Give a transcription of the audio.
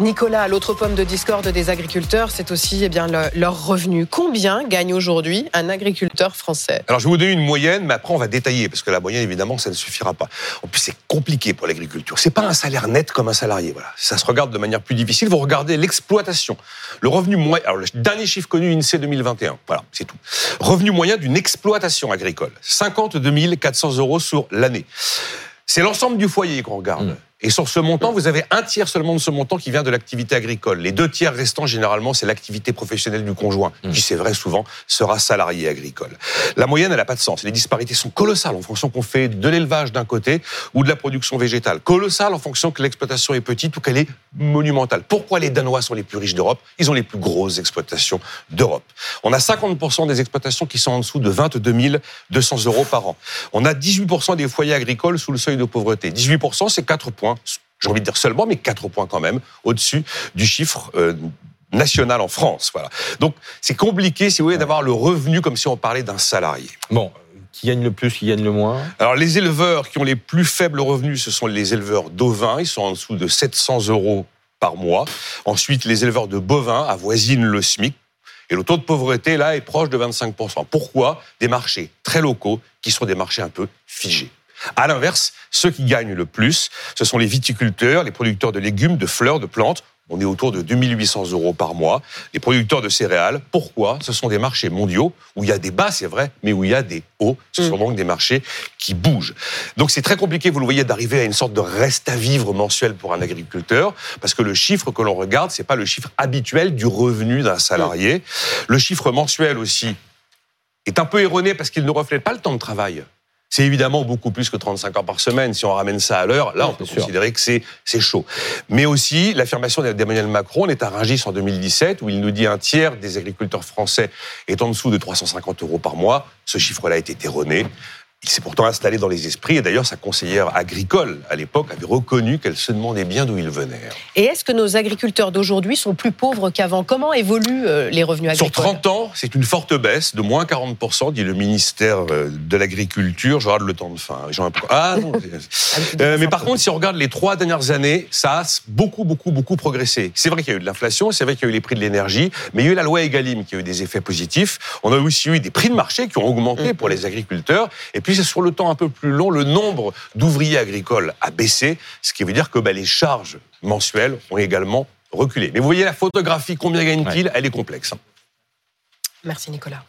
Nicolas, l'autre pomme de discorde des agriculteurs, c'est aussi eh bien, le, leur revenu. Combien gagne aujourd'hui un agriculteur français? Alors, je vais vous donner une moyenne, mais après, on va détailler, parce que la moyenne, évidemment, ça ne suffira pas. En plus, c'est compliqué pour l'agriculture. C'est pas un salaire net comme un salarié. Voilà. Ça se regarde de manière plus difficile. Vous regardez l'exploitation. Le revenu moyen. Alors, le dernier chiffre connu, INSEE 2021. Voilà, c'est tout. Revenu moyen d'une exploitation agricole 52 400 euros sur l'année. C'est l'ensemble du foyer qu'on regarde. Et sur ce montant, vous avez un tiers seulement de ce montant qui vient de l'activité agricole. Les deux tiers restants, généralement, c'est l'activité professionnelle du conjoint, qui, c'est vrai, souvent, sera salarié agricole. La moyenne, elle n'a pas de sens. Les disparités sont colossales en fonction qu'on fait de l'élevage d'un côté ou de la production végétale. Colossales en fonction que l'exploitation est petite ou qu'elle est monumentale. Pourquoi les Danois sont les plus riches d'Europe? Ils ont les plus grosses exploitations d'Europe. On a 50% des exploitations qui sont en dessous de 22 200 euros par an. On a 18% des foyers agricoles sous le seuil de pauvreté. 18%, c'est 4 points j'ai envie de dire seulement, mais 4 points quand même, au-dessus du chiffre euh, national en France. Voilà. Donc c'est compliqué, si vous voulez, d'avoir le revenu comme si on parlait d'un salarié. Bon, qui gagne le plus, qui gagne le moins? Alors les éleveurs qui ont les plus faibles revenus, ce sont les éleveurs d'ovins, ils sont en dessous de 700 euros par mois. Ensuite, les éleveurs de bovins avoisinent le SMIC. Et le taux de pauvreté, là, est proche de 25%. Pourquoi? Des marchés très locaux qui sont des marchés un peu figés. À l'inverse, ceux qui gagnent le plus, ce sont les viticulteurs, les producteurs de légumes, de fleurs, de plantes. On est autour de 2800 euros par mois. Les producteurs de céréales, pourquoi? Ce sont des marchés mondiaux où il y a des bas, c'est vrai, mais où il y a des hauts. Ce sont donc des marchés qui bougent. Donc c'est très compliqué, vous le voyez, d'arriver à une sorte de reste à vivre mensuel pour un agriculteur, parce que le chiffre que l'on regarde, c'est pas le chiffre habituel du revenu d'un salarié. Le chiffre mensuel aussi est un peu erroné parce qu'il ne reflète pas le temps de travail. C'est évidemment beaucoup plus que 35 heures par semaine. Si on ramène ça à l'heure, là, on peut sûr. considérer que c'est c'est chaud. Mais aussi, l'affirmation d'Emmanuel Macron, on est à Rungis en 2017, où il nous dit un tiers des agriculteurs français est en dessous de 350 euros par mois. Ce chiffre-là est erroné. Il s'est pourtant installé dans les esprits, et d'ailleurs, sa conseillère agricole, à l'époque, avait reconnu qu'elle se demandait bien d'où il venait. Et est-ce que nos agriculteurs d'aujourd'hui sont plus pauvres qu'avant? Comment évoluent euh, les revenus Sur agricoles? 30 ans, c'est une forte baisse de moins 40%, dit le ministère euh, de l'Agriculture. Je regarde le temps de fin. Jean- Ah non. c'est- Euh, mais par contre, si on regarde les trois dernières années, ça a beaucoup, beaucoup, beaucoup progressé. C'est vrai qu'il y a eu de l'inflation, c'est vrai qu'il y a eu les prix de l'énergie, mais il y a eu la loi Egalim qui a eu des effets positifs. On a aussi eu des prix de marché qui ont augmenté pour les agriculteurs. Et puis, sur le temps un peu plus long, le nombre d'ouvriers agricoles a baissé, ce qui veut dire que bah, les charges mensuelles ont également reculé. Mais vous voyez la photographie, combien gagne-t-il? Elle est complexe. hein. Merci Nicolas.